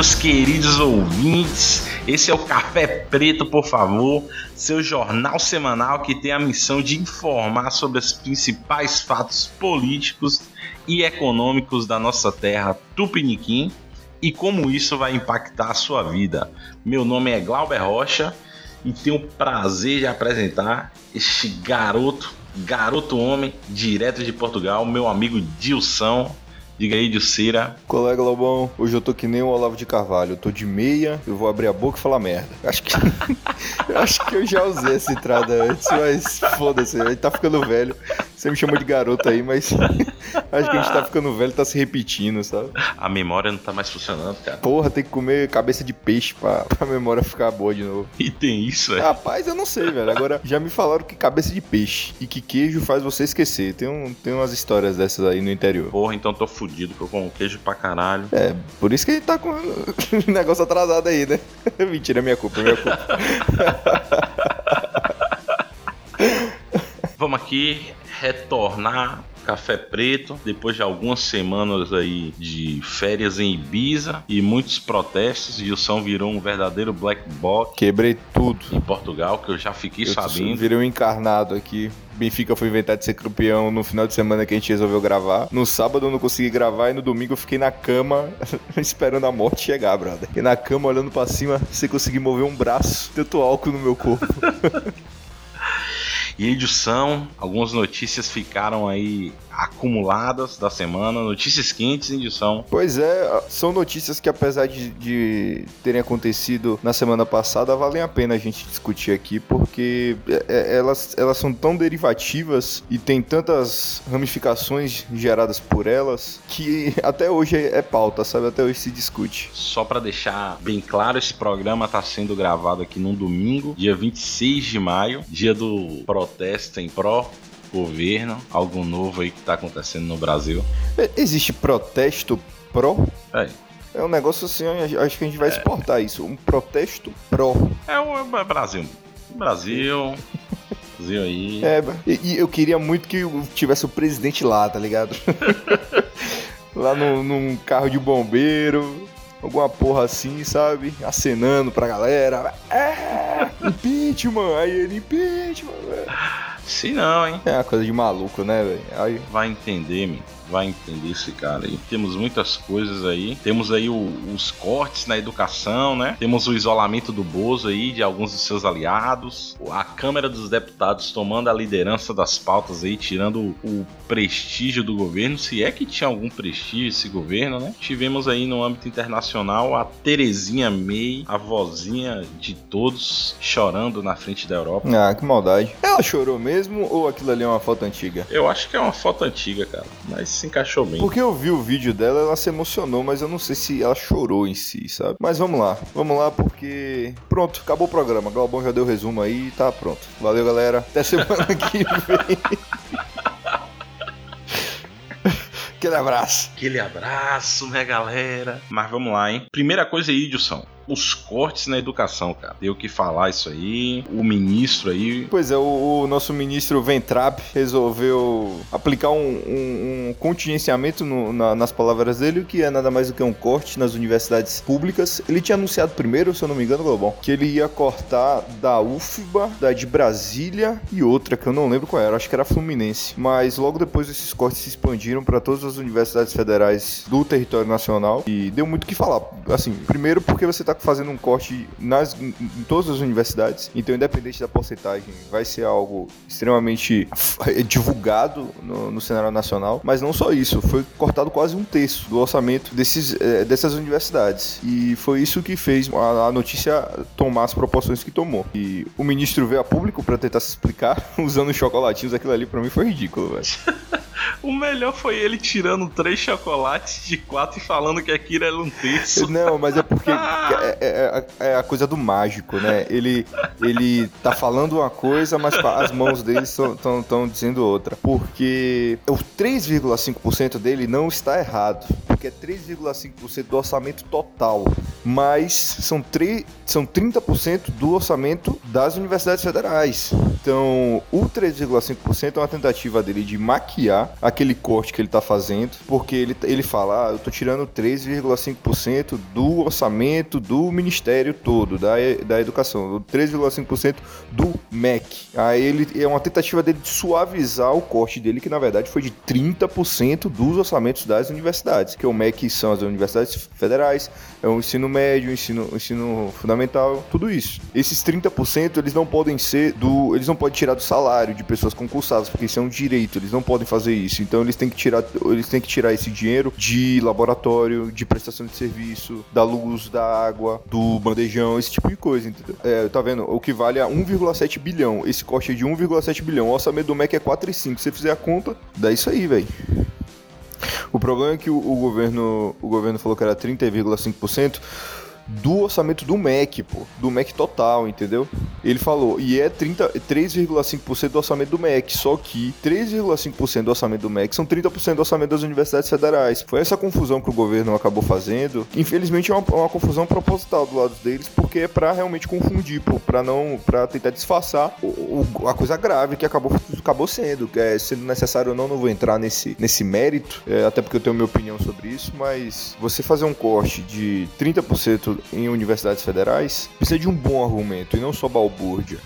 Meus queridos ouvintes. Esse é o Café Preto, por favor, seu jornal semanal que tem a missão de informar sobre os principais fatos políticos e econômicos da nossa terra Tupiniquim e como isso vai impactar a sua vida. Meu nome é Glauber Rocha e tenho o prazer de apresentar este garoto, garoto homem, direto de Portugal, meu amigo Dilson. Diga aí, Dilcira. Colega Lobão, hoje eu tô que nem o Olavo de Carvalho. Eu tô de meia, eu vou abrir a boca e falar merda. Acho que, acho que eu já usei essa entrada antes, mas foda-se, gente tá ficando velho. Você me chamou de garoto aí, mas acho que a gente tá ficando velho, tá se repetindo, sabe? A memória não tá mais funcionando, cara. Porra, tem que comer cabeça de peixe pra, pra memória ficar boa de novo. E tem isso, é? Rapaz, eu não sei, velho. Agora, já me falaram que cabeça de peixe e que queijo faz você esquecer. Tem, um, tem umas histórias dessas aí no interior. Porra, então tô fudido, que eu como queijo pra caralho. É, por isso que a gente tá com o negócio atrasado aí, né? Mentira, é minha culpa, é minha culpa. Vamos aqui retornar Café Preto, depois de algumas semanas aí de férias em Ibiza e muitos protestos, Gilson virou um verdadeiro black box Quebrei tudo. em Portugal, que eu já fiquei Eu sabendo. virei um encarnado aqui. Benfica foi inventar de ser campeão no final de semana que a gente resolveu gravar. No sábado eu não consegui gravar e no domingo eu fiquei na cama esperando a morte chegar, brother. Fiquei na cama olhando pra cima sem conseguir mover um braço. Tanto álcool no meu corpo. E edição, algumas notícias ficaram aí acumuladas da semana, notícias quentes em edição. Pois é, são notícias que apesar de, de terem acontecido na semana passada, valem a pena a gente discutir aqui, porque é, é, elas, elas são tão derivativas e tem tantas ramificações geradas por elas que até hoje é, é pauta, sabe? Até hoje se discute. Só pra deixar bem claro, esse programa tá sendo gravado aqui num domingo, dia 26 de maio, dia do protesto em pró governo, algo novo aí que tá acontecendo no Brasil. É, Existe protesto pró? É, É um negócio assim, acho que a gente vai exportar isso. Um protesto pró. é o é Brasil. Brasil. Brasil aí. É, e, e eu queria muito que tivesse o presidente lá, tá ligado? lá no, num carro de bombeiro, alguma porra assim, sabe? Acenando pra galera. É, impeachment! Aí ele, impeachment! velho. Se não, hein? É uma coisa de maluco, né, velho? Aí, Vai entender, me. Vai entender esse cara aí. Temos muitas coisas aí. Temos aí o- os cortes na educação, né? Temos o isolamento do Bozo aí, de alguns dos seus aliados. A Câmara dos Deputados tomando a liderança das pautas aí, tirando o prestígio do governo. Se é que tinha algum prestígio esse governo, né? Tivemos aí no âmbito internacional a Terezinha May, a vozinha de todos, chorando na frente da Europa. ah, que maldade. Ela chorou mesmo ou aquilo ali é uma foto antiga? Eu acho que é uma foto antiga, cara. Mas se encaixou bem. Porque eu vi o vídeo dela, ela se emocionou, mas eu não sei se ela chorou em si, sabe? Mas vamos lá, vamos lá porque. Pronto, acabou o programa. Galbão já deu o resumo aí e tá pronto. Valeu, galera. Até semana que vem. Aquele abraço. Aquele abraço, minha galera. Mas vamos lá, hein? Primeira coisa aí, Edilson. Os cortes na educação, cara. Deu que falar isso aí. O ministro aí. Pois é, o, o nosso ministro Ventrap resolveu aplicar um, um- um contingenciamento no- na- nas palavras dele, que é nada mais do que um corte nas universidades públicas. Ele tinha anunciado primeiro, se eu não me engano, Globão, que ele ia cortar da UFBA, da de Brasília e outra, que eu não lembro qual era, acho que era Fluminense. Mas logo depois esses cortes se expandiram para todas as universidades federais do território nacional e deu muito o que falar. Assim, primeiro porque você tá fazendo um corte nas, em todas as universidades, então independente da porcentagem, vai ser algo extremamente divulgado no, no cenário nacional. Mas não só isso, foi cortado quase um terço do orçamento desses, eh, dessas universidades. E foi isso que fez a, a notícia tomar as proporções que tomou. E o ministro veio a público para tentar se explicar usando chocolatinhos, aquilo ali pra mim foi ridículo, velho. O melhor foi ele tirando três chocolates de quatro e falando que aquilo era um terço. Não, mas é porque é, é, é, é, a coisa do mágico, né? Ele, ele tá falando uma coisa, mas as mãos dele estão dizendo outra. Porque o 3,5% dele não está errado. Porque é 3,5% do orçamento total. Mas são, 3, são 30% do orçamento das universidades federais. Então, o 3,5% é uma tentativa dele de maquiar aquele corte que ele está fazendo, porque ele, ele fala, ah, eu estou tirando 3,5% do orçamento do ministério todo, da, da educação, 3,5% do MEC. Aí ele é uma tentativa dele de suavizar o corte dele, que na verdade foi de 30% dos orçamentos das universidades, que o MEC são as universidades federais, é o ensino médio, ensino, ensino fundamental, tudo isso. Esses 30% eles não podem ser do. Eles não podem tirar do salário de pessoas concursadas, porque isso é um direito, eles não podem fazer isso. Então eles têm que tirar, eles têm que tirar esse dinheiro de laboratório, de prestação de serviço, da luz, da água, do bandejão, esse tipo de coisa, entendeu? É, tá vendo? O que vale a 1,7 bilhão. Esse corte é de 1,7 bilhão. O orçamento do MEC é 4,5. Se você fizer a conta, dá isso aí, velho. O problema é que o, o, governo, o governo falou que era 30,5% do orçamento do MEC, pô. Do MEC total, entendeu? Ele falou, e é 3,5% do orçamento do MEC, só que 3,5% do orçamento do MEC são 30% do orçamento das universidades federais. Foi essa confusão que o governo acabou fazendo. Infelizmente é uma, uma confusão proposital do lado deles, porque é para realmente confundir, para não, para tentar disfarçar o, o, a coisa grave que acabou, acabou sendo, é sendo necessário ou não, não vou entrar nesse, nesse mérito, é, até porque eu tenho minha opinião sobre isso, mas você fazer um corte de 30% em universidades federais, precisa de um bom argumento e não só balbúrdia,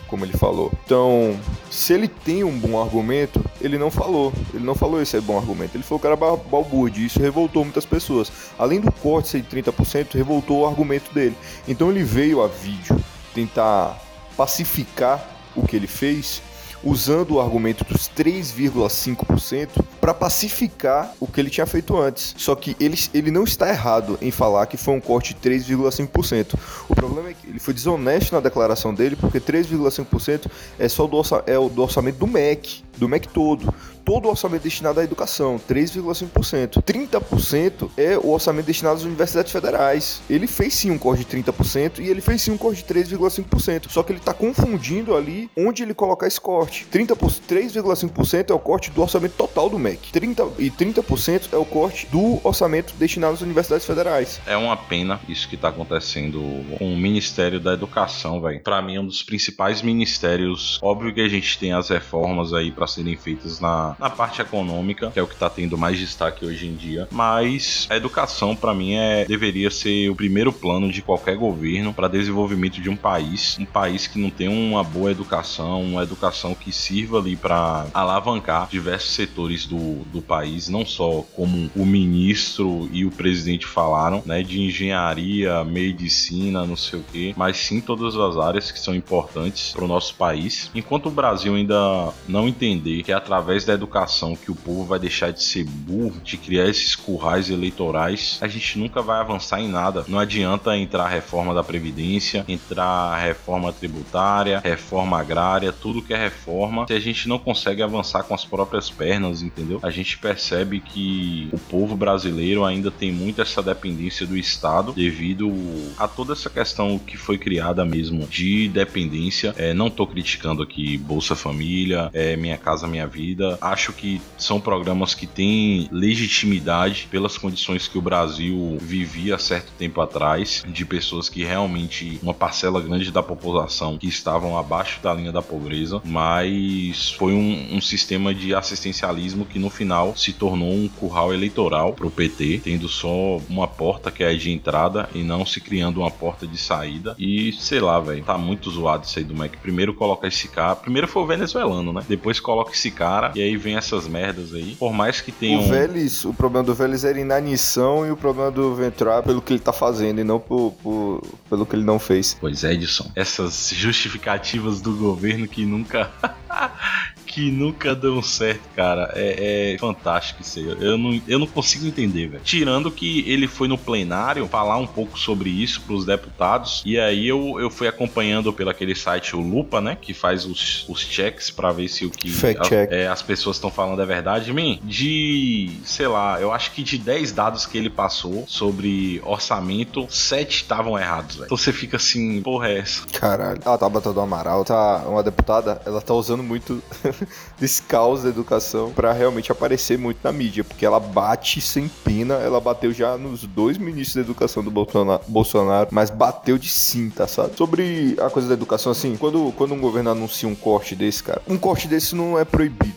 como ele falou. Então, se ele tem um bom argumento, ele não falou. Ele não falou esse é bom argumento. Ele falou que era balbúrdia isso revoltou muitas pessoas. Além do corte ser de 30%, revoltou o argumento dele. Então ele veio a vídeo tentar pacificar o que ele fez usando o argumento dos 3,5% para pacificar o que ele tinha feito antes. Só que ele, ele não está errado em falar que foi um corte de 3,5%. O problema é que ele foi desonesto na declaração dele, porque 3,5% é só do, orça, é do orçamento do MEC, do MEC todo todo o orçamento destinado à educação, 3,5%. 30% é o orçamento destinado às universidades federais. Ele fez sim um corte de 30% e ele fez sim um corte de 3,5%. Só que ele está confundindo ali onde ele colocar esse corte. 3,5% é o corte do orçamento total do MEC. 30, e 30% é o corte do orçamento destinado às universidades federais. É uma pena isso que está acontecendo com o Ministério da Educação, velho. Para mim, é um dos principais ministérios. Óbvio que a gente tem as reformas aí para serem feitas na na, parte econômica, que é o que está tendo mais destaque hoje em dia. Mas a educação, para mim, é deveria ser o primeiro plano de qualquer governo para desenvolvimento de um país. Um país que não tem uma boa educação, uma educação que sirva ali para alavancar diversos setores do, do país, não só como o ministro e o presidente falaram, né, de engenharia, medicina, não sei o que, mas sim todas as áreas que são importantes para o nosso país. Enquanto o Brasil ainda não entender que é através da educação que o povo vai deixar de ser burro, de criar esses currais eleitorais, a gente nunca vai avançar em nada. Não adianta entrar a reforma da Previdência, entrar a reforma tributária, reforma agrária, tudo que é reforma, se a gente não consegue avançar com as próprias pernas, entendeu? A gente percebe que o povo brasileiro ainda tem muito essa dependência do Estado devido a toda essa questão que foi criada mesmo de dependência. É, não estou criticando aqui Bolsa Família, é, Minha Casa Minha Vida, acho que são programas que têm legitimidade pelas condições que o Brasil vivia há certo tempo atrás, de pessoas que realmente, uma parcela grande da população que estavam abaixo da linha da pobreza, mas foi um, um sistema de assistencialismo que no final se tornou um curral eleitoral para o PT, tendo só uma porta que é de entrada e não se criando uma porta de saída. E sei lá, velho, tá muito zoado isso aí do Mac. Primeiro coloca esse cara, primeiro foi o venezuelano, né? Depois coloca esse cara e aí vem essas merdas aí. Por mais que tenha. O Vélez, o problema do Vélez era inanição e o problema do Ventral pelo que ele tá fazendo e não por, por, pelo que ele não fez. Pois é, Edson. Essas justificativas do governo que nunca. que nunca dão certo, cara. É, é fantástico isso aí. Eu não, eu não consigo entender, velho. Tirando que ele foi no plenário falar um pouco sobre isso pros deputados. E aí eu, eu fui acompanhando pelo aquele site, o Lupa, né? Que faz os, os checks para ver se o que a, é, as pessoas estão falando é verdade. Mim, de, sei lá, eu acho que de 10 dados que ele passou sobre orçamento, 7 estavam errados, velho. Então você fica assim, porra, é essa? Caralho. A Tabata do Amaral tá uma deputada, ela tá usando muito desse caos da educação para realmente aparecer muito na mídia, porque ela bate sem pena, ela bateu já nos dois ministros da educação do Bolsonaro, mas bateu de cinta, sabe? Sobre a coisa da educação, assim, quando, quando um governo anuncia um corte desse, cara, um corte desse não é proibido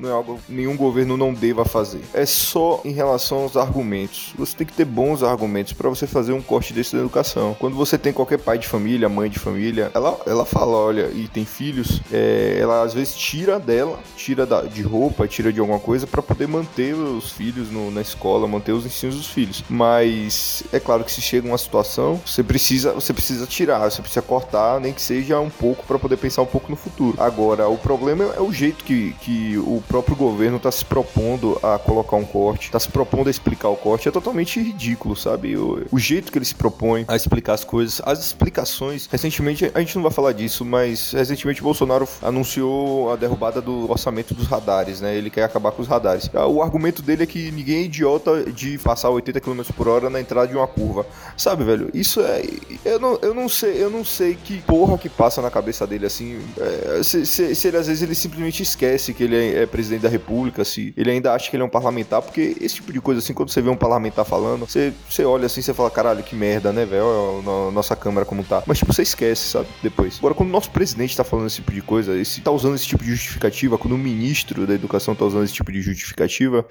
não é algo que nenhum governo não deva fazer. É só em relação aos argumentos. Você tem que ter bons argumentos para você fazer um corte desse da educação. Quando você tem qualquer pai de família, mãe de família, ela, ela fala, olha, e tem filhos, é, ela às vezes tira dela, tira da, de roupa, tira de alguma coisa para poder manter os filhos no, na escola, manter os ensinos dos filhos. Mas é claro que se chega uma situação, você precisa, você precisa tirar, você precisa cortar, nem que seja um pouco para poder pensar um pouco no futuro. Agora, o problema é o jeito que, que o próprio governo está se propondo a colocar um corte, está se propondo a explicar o corte, é totalmente ridículo, sabe? O, o, jeito que ele se propõe a explicar as coisas, as explicações. Recentemente, a gente não vai falar disso, mas recentemente Bolsonaro anunciou a derrubada do orçamento dos radares, né? Ele quer acabar com os radares. Ah, o argumento dele é que ninguém é idiota de passar 80 km por hora na entrada de uma curva. Sabe, velho? Isso é. Eu não, eu não sei, eu não sei que porra que passa na cabeça dele assim. É, se, se, se, ele às vezes ele simplesmente esquece que ele é, é presidente da república, se ele ainda acha que ele é um parlamentar, porque esse tipo de coisa assim, quando você vê um parlamentar falando, você, você olha assim, você fala, caralho, que merda, né, velho? Nossa câmera como tá. Mas tipo, você esquece, sabe? Depois. Agora, quando o nosso presidente tá falando esse tipo de coisa, esse tá usando esse tipo de justificativa, quando o ministro da educação tá usando esse tipo de justificativa,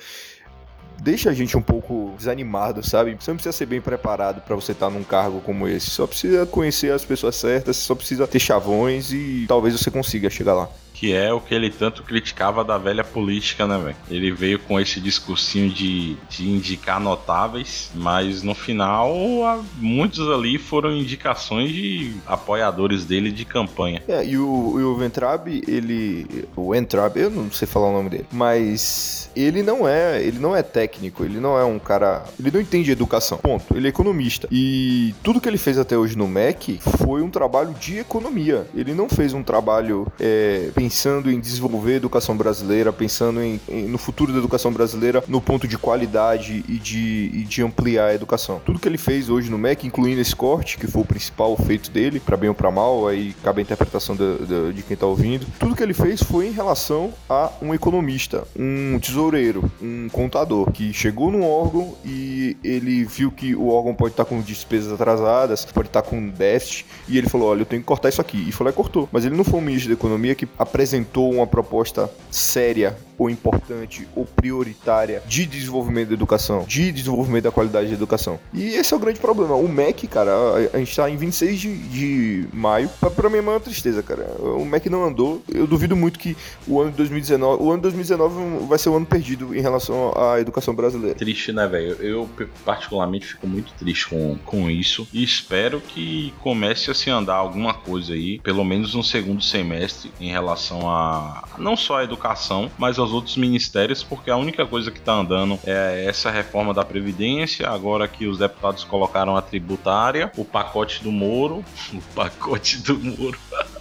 deixa a gente um pouco desanimado, sabe? Você não precisa ser bem preparado para você estar tá num cargo como esse. Só precisa conhecer as pessoas certas, só precisa ter chavões e talvez você consiga chegar lá que é o que ele tanto criticava da velha política, né, velho? Ele veio com esse discursinho de, de indicar notáveis, mas no final, muitos ali foram indicações de apoiadores dele de campanha. É, e o, e o Ventrab, ele. O Ventrab, eu não sei falar o nome dele, mas ele não é. Ele não é técnico, ele não é um cara. Ele não entende educação. Ponto. Ele é economista. E tudo que ele fez até hoje no MEC foi um trabalho de economia. Ele não fez um trabalho é, pensando em desenvolver a educação brasileira, pensando em, em, no futuro da educação brasileira no ponto de qualidade e de, e de ampliar a educação. Tudo que ele fez hoje no MEC, incluindo esse corte, que foi o principal feito dele, para bem ou para mal, aí cabe a interpretação de, de, de quem tá ouvindo, tudo que ele fez foi em relação a um economista, um tesoureiro, um contador, que chegou num órgão e ele viu que o órgão pode estar tá com despesas atrasadas, pode estar tá com déficit, e ele falou: olha, eu tenho que cortar isso aqui. E lá e cortou. Mas ele não foi um ministro da economia que apresentou uma proposta séria ou importante ou prioritária de desenvolvimento da educação, de desenvolvimento da qualidade da educação. E esse é o grande problema. O MEC, cara, a, gente tá em 26 de, de maio, pra, pra é uma tristeza, cara. O MEC não andou. Eu duvido muito que o ano de 2019, o ano de 2019 vai ser o ano perdido em relação à educação brasileira. Triste, né, velho? Eu particularmente fico muito triste com, com isso e espero que comece a se andar alguma coisa aí, pelo menos no segundo semestre, em relação a não só a educação, mas aos outros ministérios, porque a única coisa que está andando é essa reforma da Previdência. Agora que os deputados colocaram a tributária, o pacote do Moro, o pacote do Moro.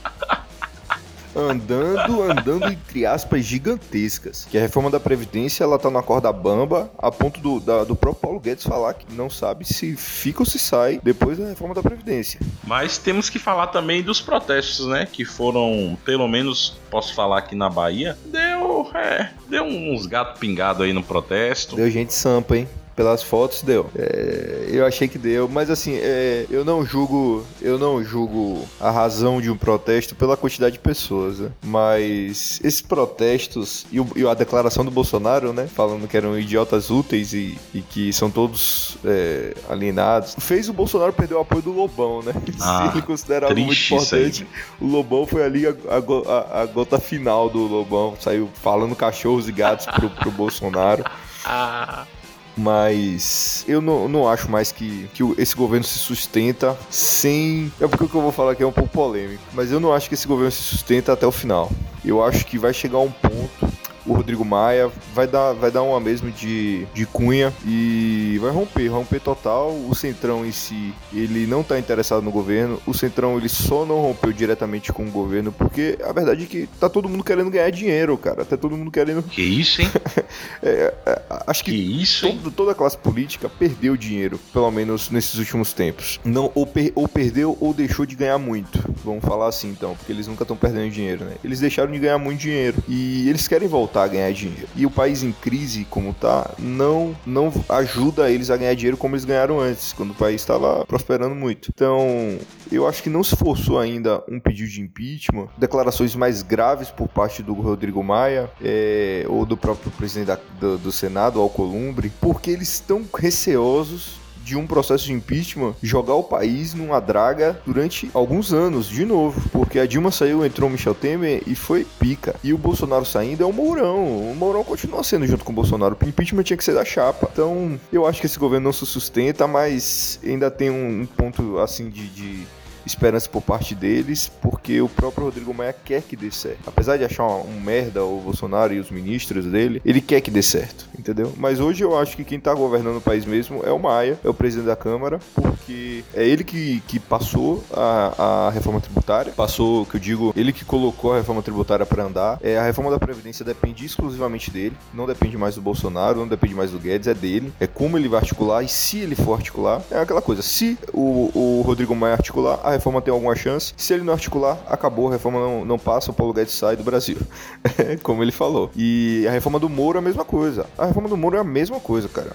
andando, andando entre aspas gigantescas. Que a reforma da Previdência ela tá na corda bamba, a ponto do, da, do próprio Paulo Guedes falar que não sabe se fica ou se sai depois da reforma da Previdência. Mas temos que falar também dos protestos, né? Que foram, pelo menos posso falar aqui na Bahia, deu, é, deu uns gato pingado aí no protesto. Deu gente sampa, hein? Pelas fotos deu. É, eu achei que deu, mas assim, é, eu não julgo, eu não julgo a razão de um protesto pela quantidade de pessoas, né? mas esses protestos e, o, e, a declaração do Bolsonaro, né, falando que eram idiotas úteis e, e que são todos é, alienados, fez o Bolsonaro perder o apoio do Lobão, né? Ah, Se ele considera algo muito importante, o Lobão foi ali a, a, a, gota final do Lobão, saiu falando cachorros e gatos pro, pro Bolsonaro. Ah. Mas eu não, não acho mais que, que esse governo se sustenta sem. É porque o que eu vou falar aqui é um pouco polêmico. Mas eu não acho que esse governo se sustenta até o final. Eu acho que vai chegar um ponto o Rodrigo Maia vai dar, vai dar uma mesmo de, de cunha e vai romper, romper total. O Centrão em si, ele não está interessado no governo. O Centrão, ele só não rompeu diretamente com o governo porque a verdade é que tá todo mundo querendo ganhar dinheiro, cara. Tá todo mundo querendo. Que isso, hein? é, é, acho que, que isso, todo, toda a classe política perdeu dinheiro, pelo menos nesses últimos tempos. Não, ou, per, ou perdeu ou deixou de ganhar muito. Vamos falar assim então, porque eles nunca estão perdendo dinheiro, né? Eles deixaram de ganhar muito dinheiro e eles querem voltar voltar a ganhar dinheiro. E o país em crise, como tá, não, não ajuda eles a ganhar dinheiro como eles ganharam antes, quando o país estava prosperando muito. Então, eu acho que não se forçou ainda um pedido de impeachment, declarações mais graves por parte do Rodrigo Maia é, ou do próprio presidente da, do, do Senado, Alcolumbre, porque eles estão receosos de um processo de impeachment jogar o país numa draga durante alguns anos, de novo. Porque a Dilma saiu, entrou o Michel Temer e foi pica. E o Bolsonaro saindo é o Mourão. O Mourão continua sendo junto com o Bolsonaro. O impeachment tinha que ser da chapa. Então, eu acho que esse governo não se sustenta, mas ainda tem um, ponto assim de, de esperança por parte deles, porque o próprio Rodrigo Maia quer que dê certo. Apesar de achar um, merda o Bolsonaro e os ministros dele, ele quer que dê certo, entendeu? Mas hoje eu acho que quem tá governando o país mesmo é o Maia, é o presidente da Câmara, porque é ele que, que passou a, a reforma tributária, passou, que eu digo, ele que colocou a reforma tributária para andar. É, a reforma da Previdência depende exclusivamente dele, não depende mais do Bolsonaro, não depende mais do Guedes, é dele. É como ele vai articular e se ele for articular, é aquela coisa. Se o, o Rodrigo Maia articular, a reforma tem alguma chance. Se ele não articular, acabou, a reforma não, não passa, o Paulo Guedes sai do Brasil. Como ele falou. E a reforma do Moro é a mesma coisa. A reforma do Moro é a mesma coisa, cara.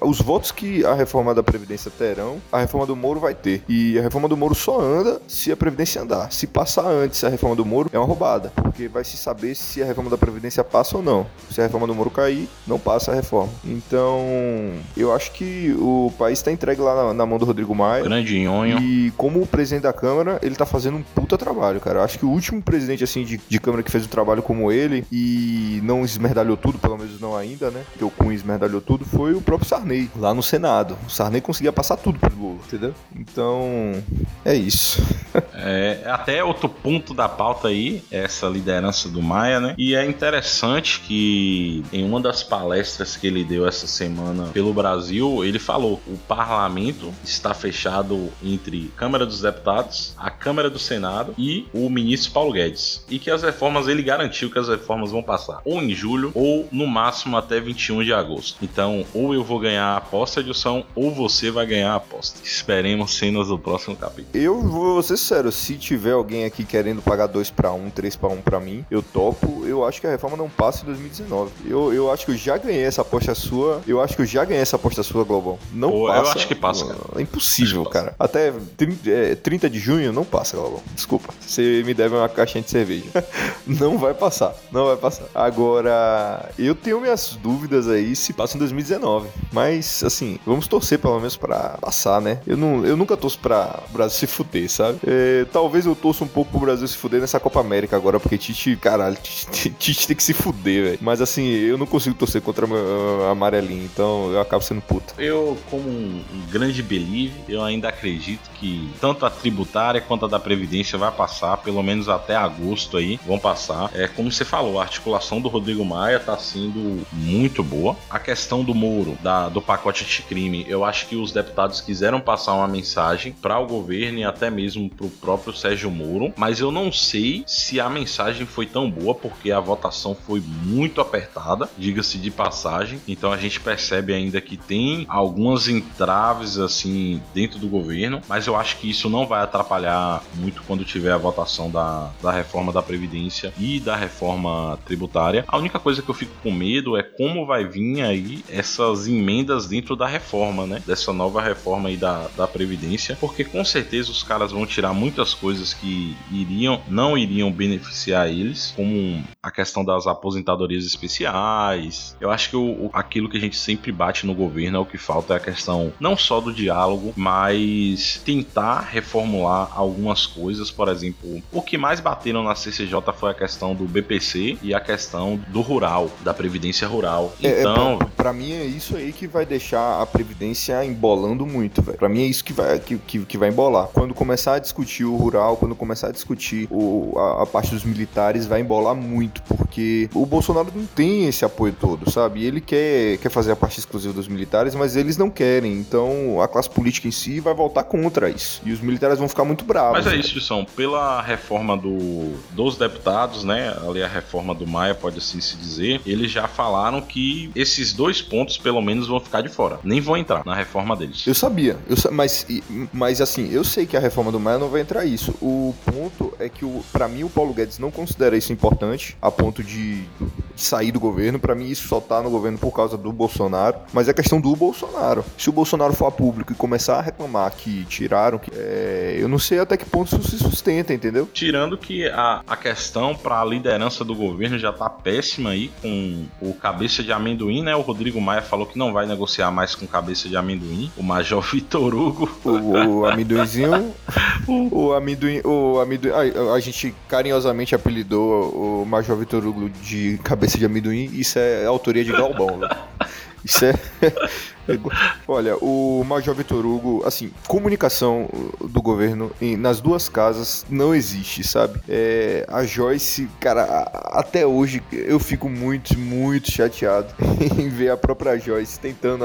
Os votos que a reforma da Previdência terão, a reforma do Moro vai ter. E a reforma do Moro só anda se a Previdência andar. Se passar antes a reforma do Moro, é uma roubada. Porque vai se saber se a reforma da Previdência passa ou não. Se a reforma do Moro cair, não passa a reforma. Então, eu acho que o país está entregue lá na, na, mão do Rodrigo Maia. Grande nhonho. E como o presidente presidente da Câmara, ele tá fazendo um puta trabalho, cara. Acho que o último presidente, assim, de, de Câmara que fez um trabalho como ele e não esmerdalhou tudo, pelo menos não ainda, né? Que o Cunha esmerdalhou tudo, foi o próprio Sarney, lá no Senado. O Sarney conseguia passar tudo pro Lula, entendeu? Então, é isso. é, até outro ponto da pauta aí, essa liderança do Maia, né? E é interessante que em uma das palestras que ele deu essa semana pelo Brasil, ele falou: o parlamento está fechado entre Câmara dos Deputados Deputados, a Câmara do Senado e o ministro Paulo Guedes. E que as reformas, ele garantiu que as reformas vão passar ou em julho ou no máximo até 21 de agosto. Então, ou eu vou ganhar a aposta, Edilson, ou você vai ganhar a aposta. Esperemos cenas do próximo capítulo. Eu vou ser sério, se tiver alguém aqui querendo pagar 2 para 1, 3 para 1 para mim, eu topo. Eu acho que a reforma não passa em 2019. Eu, eu acho que eu já ganhei essa aposta sua. Eu acho que eu já ganhei essa aposta sua, Global. Não Pô, passa. Eu acho que passa, cara. É impossível, cara. Até 30, é, 30 de junho não passa, Galvão. Desculpa. Você me deve uma caixinha de cerveja. não vai passar. Não vai passar. Agora, eu tenho minhas dúvidas aí se passa em 2019. Mas, assim, vamos torcer pelo menos pra passar, né? Eu, não, eu nunca torço pra Brasil se fuder, sabe? É, talvez eu torça um pouco pro Brasil se fuder nessa Copa América agora, porque Tite, caralho, Tite, Tite tem que se fuder, velho. Mas, assim, eu não consigo torcer contra a amarelinha, então eu acabo sendo puto. Eu, como um grande believe, eu ainda acredito que tanto a tributária quanto a da Previdência vai passar, pelo menos até agosto aí, vão passar. É como você falou, a articulação do Rodrigo Maia está sendo muito boa. A questão do Moro, da, do pacote de crime, eu acho que os deputados quiseram passar uma mensagem para o governo e até mesmo para o próprio Sérgio Moro, mas eu não sei se a mensagem foi tão boa porque a votação foi muito apertada, diga-se de passagem. Então a gente percebe ainda que tem algumas entraves assim dentro do governo, mas eu acho que isso não vai atrapalhar muito quando tiver a votação da, da reforma da Previdência e da reforma tributária. A única coisa que eu fico com medo é como vai vir aí essas emendas dentro da reforma, né? Dessa nova reforma aí da, da Previdência, porque com certeza os caras vão tirar muitas coisas que iriam, não iriam beneficiar eles, como a questão das aposentadorias especiais. Eu acho que o, aquilo que a gente sempre bate no governo é o que falta é a questão não só do diálogo, mas tentar reformular algumas coisas, por exemplo, o que mais bateram na CCJ foi a questão do BPC e a questão do rural, da previdência rural. É, é então, é, para mim é isso aí que vai deixar a Previdência embolando muito, velho. Pra mim é isso que vai, que, que, que, vai embolar. Quando começar a discutir o rural, quando começar a discutir o, a, a, parte dos militares, vai embolar muito, porque o Bolsonaro não tem esse apoio todo, sabe? Ele quer, quer fazer a parte exclusiva dos militares, mas eles não querem. Então a classe política em si vai voltar contra isso. E os militares vão ficar muito bravos. Mas é isso, São. Pela reforma do, dos deputados, né? Ali a reforma do Maia, pode assim se dizer, eles já falaram que esses dois pontos, pelo menos, vão ficar de fora. Nem vão entrar na reforma deles. Eu sabia, eu, mas, mas assim, eu sei que a reforma do Maia não vai entrar isso. O ponto é que, para mim, o Paulo Guedes não considera isso importante, a ponto de sair do governo. Para mim, isso só tá no governo por causa do Bolsonaro. Mas é questão do Bolsonaro. Se o Bolsonaro for a público e começar a reclamar que tiraram, que, é, eu não sei até que ponto isso se sustenta, entendeu? Tirando que a, a questão para a liderança do governo já tá péssima aí com o cabeça de amendoim, né? O Rodrigo Maia falou que não vai negociar mais com cabeça de amendoim. O Major Vitor Hugo. O, o amendoinzinho. o amendoim. O amendoim a, a, gente carinhosamente apelidou o Major Vitor Hugo de cabeça de amendoim. Isso é autoria de Galbão, né? Isso é. Olha, o Major Vitor Hugo, assim, comunicação do governo em, nas duas casas não existe, sabe? É, a Joyce, cara, até hoje eu fico muito, muito chateado em ver a própria Joyce tentando,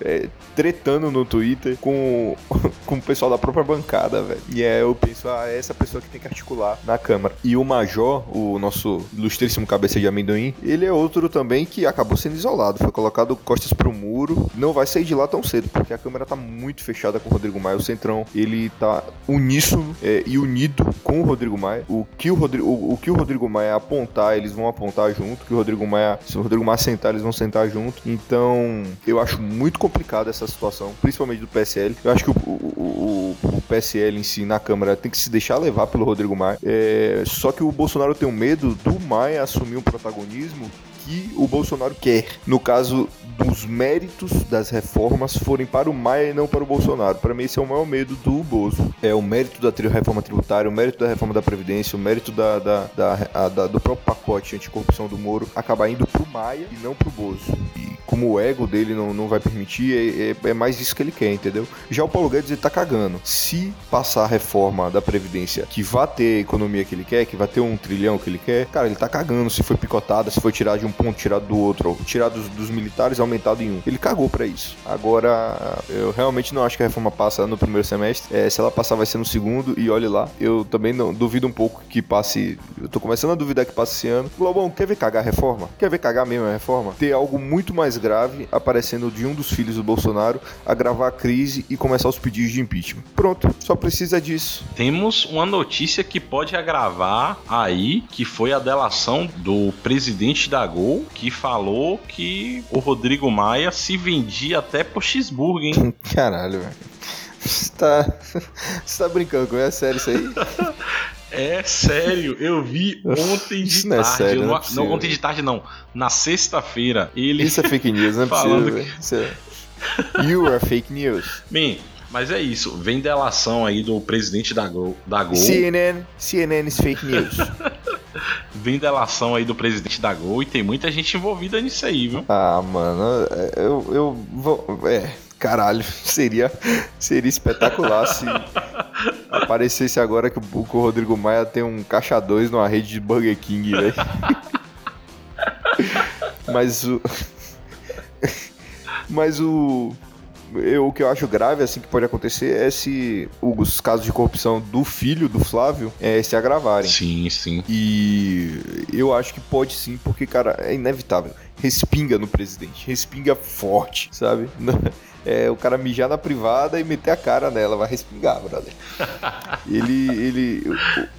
é, tretando no Twitter com, com o pessoal da própria bancada, velho. E é, eu penso, ah, é essa pessoa que tem que articular na Câmara. E o Major, o nosso ilustríssimo cabeça de amendoim, ele é outro também que acabou sendo isolado, foi colocado costas pro muro, não vai vai sair de lá tão cedo, porque a câmera tá muito fechada com o Rodrigo Maia. O Centrão, ele tá uníssono é, e unido com o Rodrigo Maia. O que o, Rodrigo, o, o, que o Rodrigo Maia apontar, eles vão apontar junto. O que o Rodrigo Maia, se o Rodrigo Maia sentar, eles vão sentar junto. Então, eu acho muito complicado essa situação, principalmente do PSL. Eu acho que o, o, o PSL em si, na Câmara, tem que se deixar levar pelo Rodrigo Maia. É, só que o Bolsonaro tem um medo do Maia assumir um protagonismo que o Bolsonaro quer. No caso dos méritos das reformas forem para o Maia e não para o Bolsonaro. Para mim, esse é o maior medo do Bozo. É o mérito da reforma tributária, o mérito da reforma da Previdência, o mérito da, da, da, da do próprio pacote anticorrupção do Moro acabar indo para o Maia e não para o Bozo. E como o ego dele não, não vai permitir, é, é, é, mais isso que ele quer, entendeu? Já o Paulo Guedes ele tá cagando. Se passar a reforma da Previdência que vai ter a economia que ele quer, que vai ter um trilhão que ele quer, cara, ele tá cagando se foi picotada, se foi tirar de um ponto, tirar do outro, ou tirar dos, dos militares em um. Ele cagou para isso. Agora, eu realmente não acho que a reforma passa no primeiro semestre. É, se ela passar, vai ser no segundo, e olhe lá. Eu também não duvido um pouco que passe. Eu tô começando a duvidar que passe esse ano. Globão, quer ver cagar a reforma? Quer ver cagar mesmo a reforma? Ter algo muito mais grave aparecendo de um dos filhos do Bolsonaro, agravar a crise e começar os pedidos de impeachment. Pronto, só precisa disso. Temos uma notícia que pode agravar aí, que foi a delação do presidente da Gol, que falou que o Rodrigo Maia se vendia até pro Cheeseburger, hein? Caralho, velho. Você tá, você tá brincando com É sério isso aí? É sério, eu vi ontem de tarde. Não é sério, não, é não, ontem de tarde não. Na sexta-feira, ele. Isso é fake news, não é falando possível. Que... É... You are fake news. Bem, mas é isso. Vem delação aí do presidente da Gol. Da Gol. CNN, CNN is fake news. Vem delação aí do presidente da Gol e tem muita gente envolvida nisso aí, viu? Ah, mano, eu, eu vou. É, caralho, seria, seria espetacular se aparecesse agora que o, que o Rodrigo Maia tem um caixa 2 numa rede de Burger King, velho. Mas o. Mas o eu, o que eu acho grave, assim, que pode acontecer é se os casos de corrupção do filho do Flávio é, se agravarem. Sim, sim. E eu acho que pode sim, porque, cara, é inevitável. Respinga no presidente, respinga forte, sabe? É, o cara mijar na privada e meter a cara nela, vai respingar, brother. ele, ele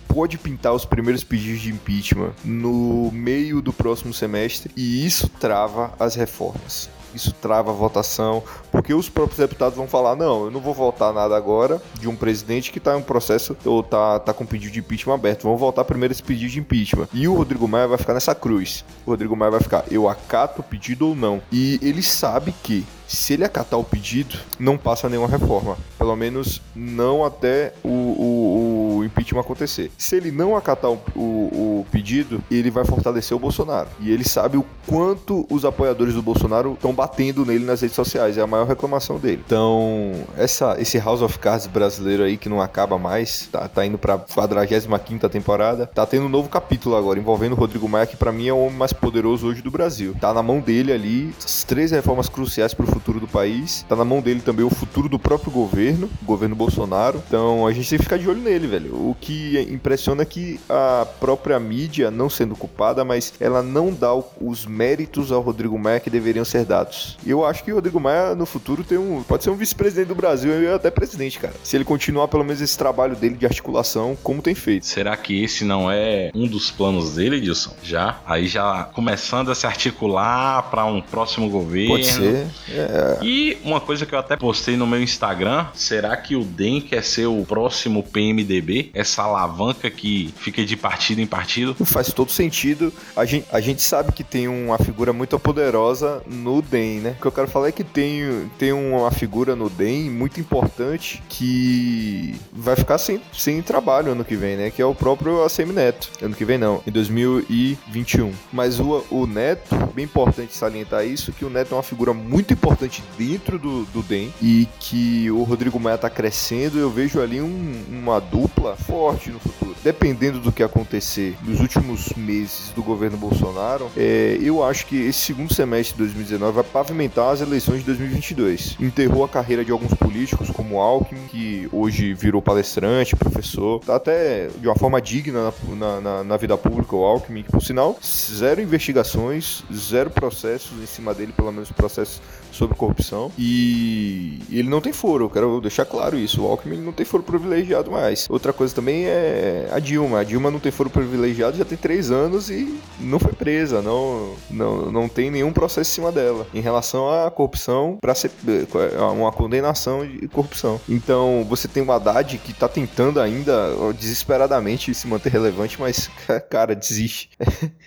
pode pintar os primeiros pedidos de impeachment no meio do próximo semestre e isso trava as reformas isso trava a votação, porque os próprios deputados vão falar: não, eu não vou votar nada agora de um presidente que está em um processo ou está tá com pedido de impeachment aberto. Vamos votar primeiro esse pedido de impeachment. E o Rodrigo Maia vai ficar nessa cruz. O Rodrigo Maia vai ficar: eu acato o pedido ou não. E ele sabe que se ele acatar o pedido, não passa nenhuma reforma. Pelo menos não até o, o, o impeachment acontecer. Se ele não acatar o, o, o pedido, ele vai fortalecer o Bolsonaro. E ele sabe o quanto os apoiadores do Bolsonaro estão batendo nele nas redes sociais. É a maior reclamação dele. Então, essa, esse House of Cards brasileiro aí que não acaba mais, tá, tá indo pra 45 temporada, tá tendo um novo capítulo agora envolvendo o Rodrigo Maia, que pra mim é o homem mais poderoso hoje do Brasil. Tá na mão dele ali as três reformas cruciais pro futuro do país. Tá na mão dele também o futuro do próprio governo, o governo Bolsonaro. Então, a gente tem que ficar de olho nele, velho. O que impressiona é que a própria mídia, não sendo culpada, mas ela não dá os méritos ao Rodrigo Maia que deveriam ser dados. E eu acho que o Rodrigo Maia no futuro tem um, pode ser um vice-presidente do Brasil e até presidente, cara. Se ele continuar pelo menos esse trabalho dele de articulação, como tem feito. Será que esse não é um dos planos dele, Edilson? Já? Aí já começando a se articular para um próximo governo. Pode ser. É. E uma coisa que eu até postei no meu Instagram, será que o DEM quer ser o próximo PMDB? Essa alavanca que fica de partido em partido? Faz todo sentido. A gente, a gente sabe que tem uma figura muito poderosa no DEM, né? O que eu quero falar é que tem, tem uma figura no DEM muito importante que vai ficar sem, sem trabalho ano que vem, né? Que é o próprio ACM Neto. Ano que vem não, em 2021. Mas o, o Neto, bem importante salientar isso, que o Neto é uma figura muito importante dentro do, do DEM e que o Rodrigo Maia tá crescendo. Eu vejo ali um, uma dupla forte no futuro. Dependendo do que acontecer nos últimos meses do governo Bolsonaro, é, eu acho que esse segundo semestre de 2019 vai pavimentar as eleições de 2022. Enterrou a carreira de alguns políticos, como Alckmin, que hoje virou palestrante, professor, tá até de uma forma digna na, na, na vida pública, o Alckmin, que por sinal, zero investigações, zero processos em cima dele, pelo menos processos sobre corrupção. E ele não tem foro, eu quero deixar claro isso. O Alckmin não tem foro privilegiado mais. Outra coisa também é a Dilma. A Dilma não tem foro privilegiado já tem três anos e não foi presa, não, não, não tem nenhum processo em cima dela em relação à corrupção para ser é, uma condenação de corrupção. Então você tem o Haddad que tá tentando ainda desesperadamente se manter relevante, mas cara, desiste.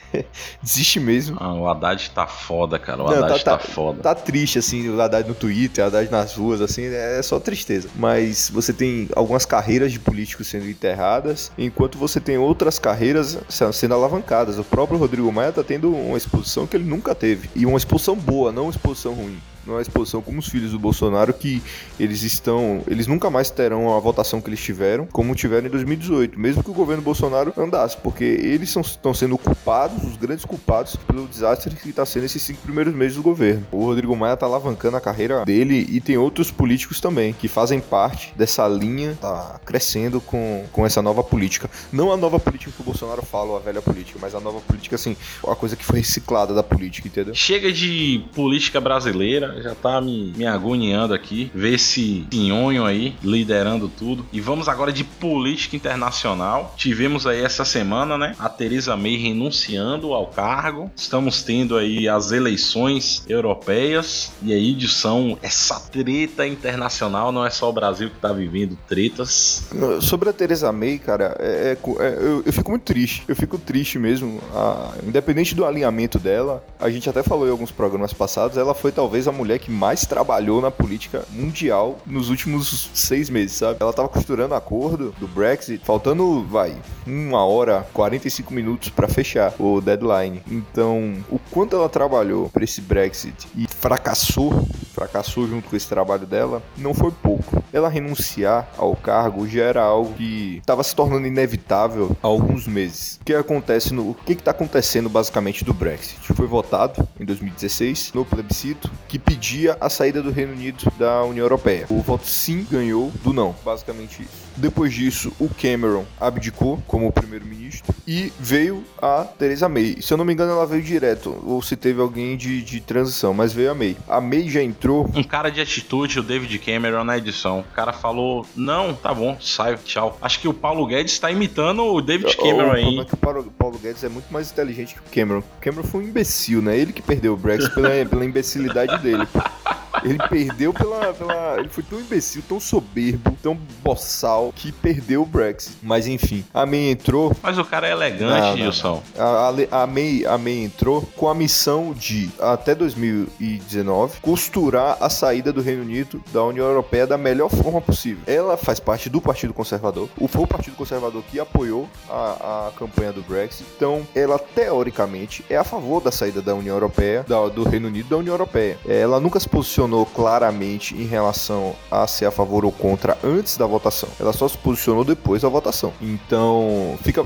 desiste mesmo. Ah, o Haddad tá foda, cara. O não, Haddad tá, tá, tá foda. Tá triste triste, assim, o Haddad no Twitter, o Haddad nas ruas, assim, é só tristeza. Mas você tem algumas carreiras de políticos sendo enterradas, enquanto você tem outras carreiras sendo alavancadas. O próprio Rodrigo Maia tá tendo uma exposição que ele nunca teve. E uma exposição boa, não uma exposição ruim numa exposição como os filhos do Bolsonaro, que eles estão. Eles nunca mais terão a votação que eles tiveram, como tiveram em 2018, mesmo que o governo Bolsonaro andasse, porque eles são, estão sendo culpados, os grandes culpados, pelo desastre que está sendo esses cinco primeiros meses do governo. O Rodrigo Maia está alavancando a carreira dele e tem outros políticos também que fazem parte dessa linha, tá crescendo com, com essa nova política. Não a nova política que o Bolsonaro fala, a velha política, mas a nova política, assim, a coisa que foi reciclada da política, entendeu? Chega de política brasileira, já tá me, me agoniando aqui. Ver esse nhonho aí liderando tudo. E vamos agora de política internacional. Tivemos aí essa semana, né? A Theresa May renunciando ao cargo. Estamos tendo aí as eleições europeias. E aí, são essa treta internacional. Não é só o Brasil que tá vivendo tretas. Sobre a Theresa May, cara, é, é, é, eu, eu, fico muito triste. Eu fico triste mesmo. A, independente do alinhamento dela, a gente até falou em alguns programas passados, ela foi talvez a mulher mulher que mais trabalhou na política mundial nos últimos seis meses, sabe? Ela tava costurando acordo do Brexit, faltando, vai, uma hora, 45 minutos para fechar o deadline. Então, o quanto ela trabalhou para esse Brexit e fracassou, fracassou junto com esse trabalho dela, não foi pouco. Ela renunciar ao cargo já era algo que estava se tornando inevitável há alguns meses. O que acontece no, o que está acontecendo basicamente do Brexit? Foi votado em 2016 no plebiscito que pedia a saída do Reino Unido da União Europeia. O voto sim ganhou do não, basicamente isso. Depois disso, o Cameron abdicou como primeiro-ministro e veio a Theresa May. Se eu não me engano, ela veio direto, ou se teve alguém de, de transição, mas veio a May. A May já entrou. Um cara de atitude, o David Cameron na edição. O cara falou: Não, tá bom, sai, tchau. Acho que o Paulo Guedes está imitando o David Cameron o, aí. O é que o Paulo Guedes é muito mais inteligente que o Cameron. O Cameron foi um imbecil, né? Ele que perdeu o Brexit pela, pela imbecilidade dele. Ele perdeu pela, pela. Ele foi tão imbecil, tão soberbo, tão boçal, que perdeu o Brexit. Mas enfim, a May entrou. Mas o cara é elegante, Gilson. A, a, a, May, a May entrou com a missão de, até 2019, costurar a saída do Reino Unido da União Europeia da melhor forma possível. Ela faz parte do Partido Conservador. O foi o Partido Conservador que apoiou a, a campanha do Brexit. Então, ela teoricamente é a favor da saída da União Europeia, da, do Reino Unido da União Europeia. Ela nunca se posicionou claramente em relação a ser a favor ou contra antes da votação. Ela só se posicionou depois da votação. Então, fica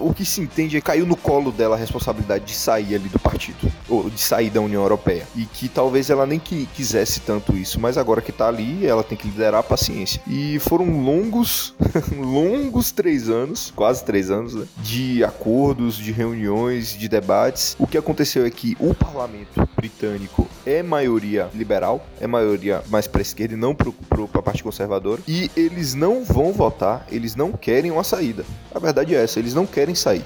o que se entende é que caiu no colo dela a responsabilidade de sair ali do partido, ou de sair da União Europeia. E que talvez ela nem que quisesse tanto isso, mas agora que tá ali, ela tem que liderar a paciência. E foram longos, longos três anos, quase três anos, né, de acordos, de reuniões, de debates. O que aconteceu é que o parlamento britânico é maioria liberal, é maioria mais para esquerda e não para a parte conservadora. E eles não vão votar, eles não querem uma saída. A verdade é essa, eles não querem sair.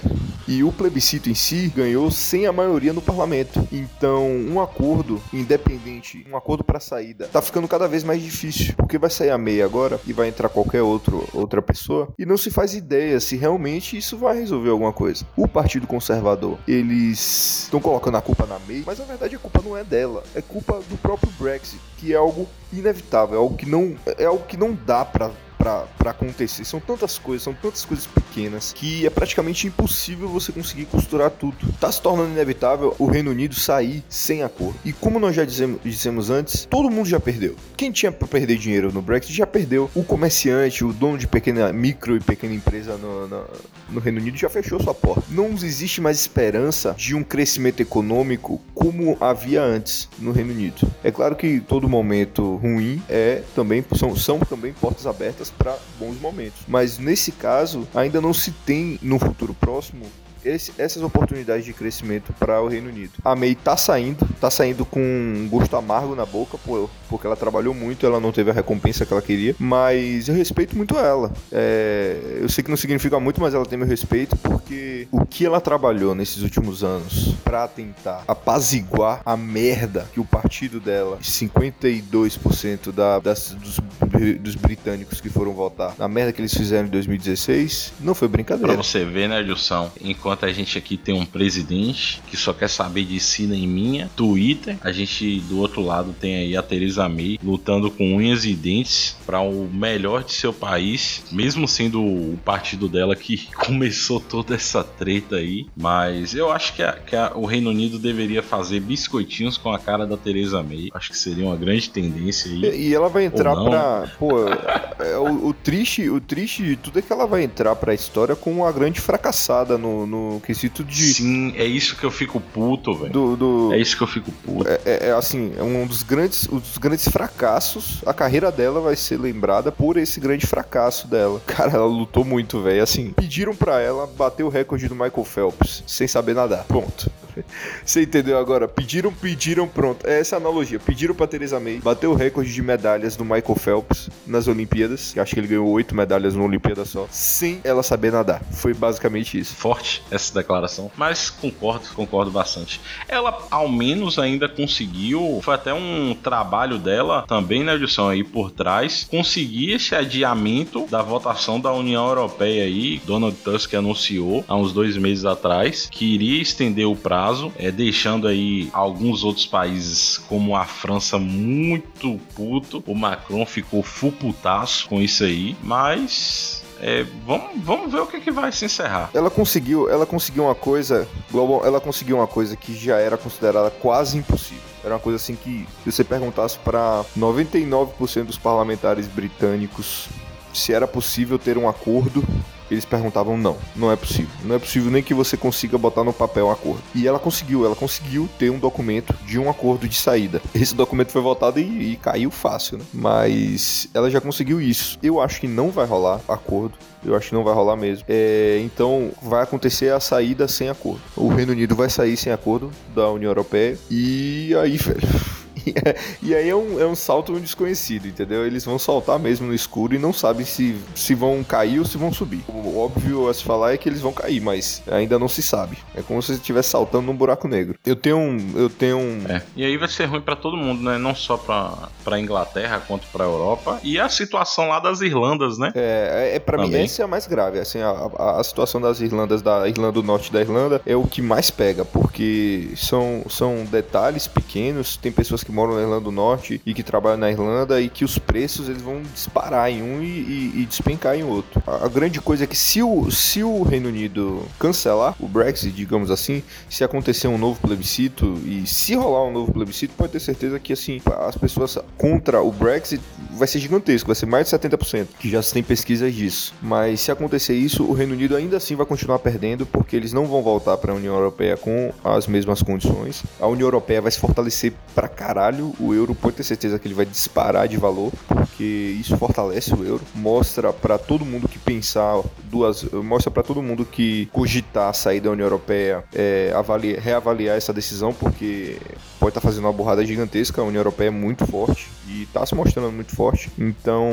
E o plebiscito em si ganhou sem a maioria no parlamento. Então, um acordo independente, um acordo para saída, tá ficando cada vez mais difícil, porque vai sair a meia agora e vai entrar qualquer outro, outra pessoa e não se faz ideia se realmente isso vai resolver alguma coisa. O Partido Conservador, eles estão colocando a culpa na meia, mas na verdade a culpa não é dela, é culpa do próprio Brexit, que é algo inevitável, é algo que não é algo que não dá para para acontecer. São tantas coisas, são tantas coisas pequenas que é praticamente impossível você conseguir costurar tudo. Tá se tornando inevitável o Reino Unido sair sem acordo. E como nós já dizemos, dissemos antes, todo mundo já perdeu. Quem tinha para perder dinheiro no Brexit já perdeu. O comerciante, o dono de pequena micro e pequena empresa no, no, no Reino Unido já fechou sua porta. Não existe mais esperança de um crescimento econômico como havia antes no Reino Unido. É claro que todo momento ruim é também são, são também portas abertas para bons momentos. Mas nesse caso, ainda não se tem no futuro próximo esse, essas oportunidades de crescimento para o Reino Unido. A May tá saindo, tá saindo com um gosto amargo na boca, por, porque ela trabalhou muito, ela não teve a recompensa que ela queria, mas eu respeito muito ela. É, eu sei que não significa muito, mas ela tem meu respeito, porque o que ela trabalhou nesses últimos anos para tentar apaziguar a merda que o partido dela, 52% da, das, dos, dos britânicos que foram votar, a merda que eles fizeram em 2016, não foi brincadeira. Pra você ver, né, Gilson? Enquanto enquanto a gente aqui tem um presidente que só quer saber de si nem minha, Twitter, a gente do outro lado tem aí a Theresa May lutando com unhas e dentes para o melhor de seu país, mesmo sendo o partido dela que começou toda essa treta aí. Mas eu acho que, a, que a, o Reino Unido deveria fazer biscoitinhos com a cara da Theresa May. Acho que seria uma grande tendência aí. E, e ela vai entrar pra. Pô, é, o, o, triste, o triste de tudo é que ela vai entrar pra história com uma grande fracassada no, no no quesito de. Sim, é isso que eu fico puto, velho. Do, do... É isso que eu fico puto. É, é, é, assim, é um dos grandes, um dos grandes fracassos. A carreira dela vai ser lembrada por esse grande fracasso dela. Cara, ela lutou muito, velho. Assim, pediram pra ela bater o recorde do Michael Phelps sem saber nadar. Pronto. Você entendeu agora? Pediram, pediram, pronto. É essa analogia. Pediram pra Theresa May bater o recorde de medalhas do Michael Phelps nas Olimpíadas. Acho que ele ganhou oito medalhas numa Olimpíada só. Sem ela saber nadar. Foi basicamente isso. Forte essa declaração. Mas concordo, concordo bastante. Ela, ao menos, ainda conseguiu. Foi até um trabalho dela também, né, Edson, aí por trás. Conseguir esse adiamento da votação da União Europeia aí. Donald Tusk anunciou há uns dois meses atrás que iria estender o prazo prazo, é, deixando aí alguns outros países, como a França, muito puto. O Macron ficou full putaço com isso aí, mas é, vamos, vamos ver o que, que vai se encerrar. Ela conseguiu, ela conseguiu uma coisa, Global, ela conseguiu uma coisa que já era considerada quase impossível. Era uma coisa assim que, se você perguntasse para 99% dos parlamentares britânicos se era possível ter um acordo eles perguntavam não, não é possível. Não é possível nem que você consiga botar no papel um acordo. E ela conseguiu, ela conseguiu ter um documento de um acordo de saída. Esse documento foi votado e, e caiu fácil, né? Mas ela já conseguiu isso. Eu acho que não vai rolar acordo. Eu acho que não vai rolar mesmo. É, então vai acontecer a saída sem acordo. O Reino Unido vai sair sem acordo da União Europeia. E aí, velho e aí é um, é um salto desconhecido, entendeu? Eles vão saltar mesmo no escuro e não sabem se, se vão cair ou se vão subir. O óbvio a se falar é que eles vão cair, mas ainda não se sabe. É como se você estivesse saltando num buraco negro. Eu tenho um. Eu tenho um... É. E aí vai ser ruim para todo mundo, né? Não só pra, pra Inglaterra quanto pra Europa. E a situação lá das Irlandas, né? É, é, é pra Também. mim essa é a mais grave. Assim, a, a, a situação das Irlandas, da Irlanda do Norte da Irlanda, é o que mais pega, porque são, são detalhes pequenos. Tem pessoas que moram na Irlanda do Norte e que trabalham na Irlanda e que os preços eles vão disparar em um e, e, e despencar em outro. A, a, grande coisa é que se o, se o Reino Unido cancelar o Brexit, digamos assim, se acontecer um novo plebiscito e se rolar um novo plebiscito, pode ter certeza que assim as pessoas contra o Brexit vai ser gigantesco, vai ser mais de 70%, que já se tem pesquisas disso. Mas se acontecer isso, o Reino Unido ainda assim vai continuar perdendo porque eles não vão voltar para a União Europeia com as mesmas condições. A União Europeia vai se fortalecer pra caralho, o euro pode ter certeza que ele vai disparar de valor, porque isso fortalece o euro, mostra para todo mundo que pensar duas, mostra para todo mundo que cogitar sair da União Europeia, é, avaliar, reavaliar essa decisão, porque pode estar tá fazendo uma borrada gigantesca. A União Europeia é muito forte e está se mostrando muito forte. Então,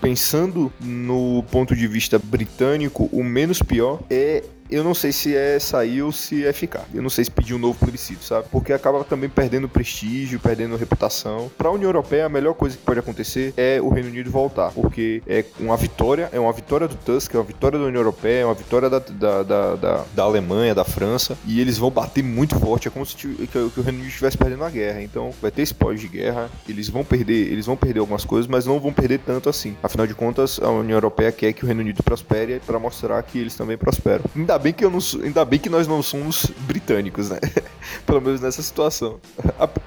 pensando no ponto de vista britânico, o menos pior é eu não sei se é sair ou se é ficar. Eu não sei se pedir um novo plebiscito, sabe? Porque acaba também perdendo prestígio, perdendo reputação. Para a União Europeia, a melhor coisa que pode acontecer é o Reino Unido voltar, porque é uma vitória, é uma vitória do Tusk, é uma vitória da União Europeia, é uma vitória da, da, da, da, da Alemanha, da França, e eles vão bater muito forte. É como se que, o Reino Unido estivesse perdendo a guerra. Então, vai ter spoiler de guerra, eles vão perder, eles vão perder algumas coisas, mas não vão perder tanto assim. Afinal de contas, a União Europeia quer que o Reino Unido prospere para mostrar que eles também prosperam. Ainda bem que eu não ainda bem que nós não somos britânicos, né? Pelo menos nessa situação.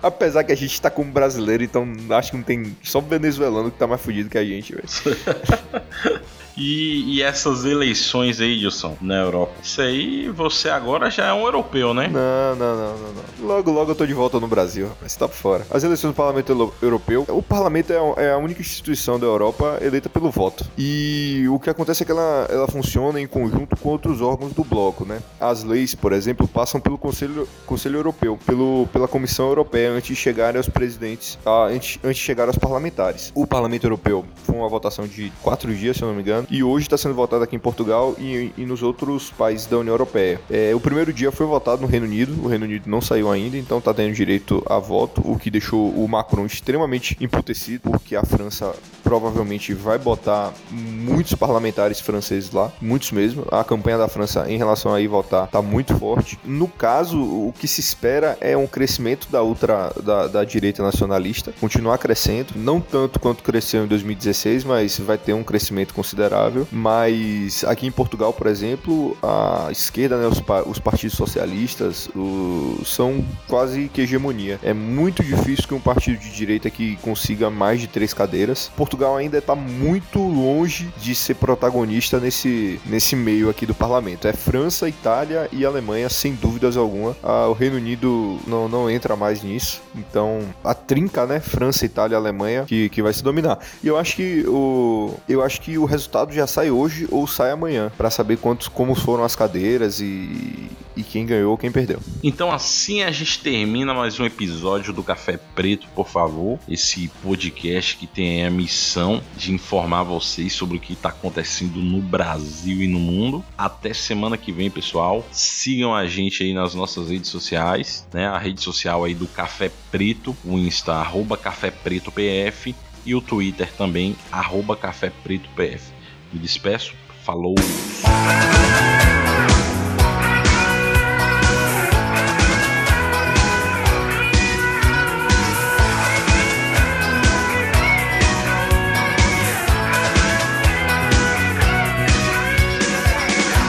Apesar que a gente tá como brasileiro, então acho que não tem só venezuelano que tá mais fudido que a gente, velho. E, e, essas eleições aí, Gilson, na Europa? Isso aí, você agora já é um europeu, né? Não, não, não, não, não. Logo, logo eu tô de volta no Brasil, rapaz. Você tá por fora. As eleições do Parlamento Europeu, o Parlamento é, é a única instituição da Europa eleita pelo voto. E o que acontece é que ela, ela funciona em conjunto com outros órgãos do bloco, né? As leis, por exemplo, passam pelo Conselho, Conselho Europeu, pelo, pela Comissão Europeia, antes de chegarem aos presidentes, a, antes, antes de chegar aos parlamentares. O Parlamento Europeu foi uma votação de quatro dias, se eu não me engano e hoje está sendo votado aqui em Portugal e, e, nos outros países da União Europeia. É, o primeiro dia foi votado no Reino Unido, o Reino Unido não saiu ainda, então está tendo direito a voto, o que deixou o Macron extremamente emputecido, porque a França provavelmente vai botar muitos parlamentares franceses lá, muitos mesmo. A campanha da França em relação a ir votar está muito forte. No caso, o que se espera é um crescimento da ultra da, da direita nacionalista, continuar crescendo, não tanto quanto cresceu em 2016, mas vai ter um crescimento considerável considerável, mas aqui em Portugal, por exemplo, a esquerda, né, os, os partidos socialistas o, são quase que hegemonia. É muito difícil que um partido de direita que consiga mais de três cadeiras. Portugal ainda está muito longe de ser protagonista nesse, nesse meio aqui do parlamento. É França, Itália e Alemanha, sem dúvidas alguma. Ah, o Reino Unido não, não entra mais nisso. Então, a trinca, né? França, Itália Alemanha que, que vai se dominar. E eu acho que o, eu acho que o resultado resultado já sai hoje ou sai amanhã, para saber quantos, como foram as cadeiras e, e quem ganhou, quem perdeu. Então assim a gente termina mais um episódio do Café Preto, por favor. Esse podcast que tem a missão de informar vocês sobre o que está acontecendo no Brasil e no mundo. Até semana que vem, pessoal. Sigam a gente aí nas nossas redes sociais, né? A rede social aí do Café Preto, o Insta arroba Café Preto PF e o Twitter também arroba Café Preto PF. Me despeço. Falou.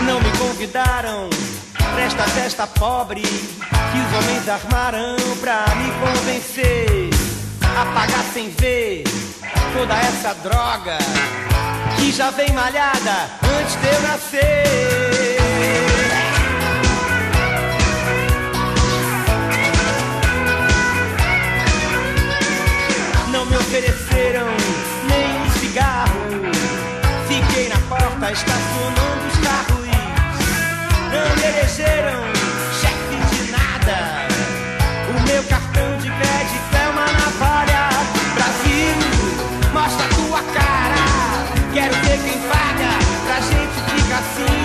Não me convidaram pra esta festa pobre que os homens armaram pra me convencer a pagar sem ver toda essa droga que já vem malhada antes de eu nascer. Não me ofereceram nem um cigarro. Fiquei na porta estacionando os carros. Não me elegeram. chega paga, pra gente fica assim.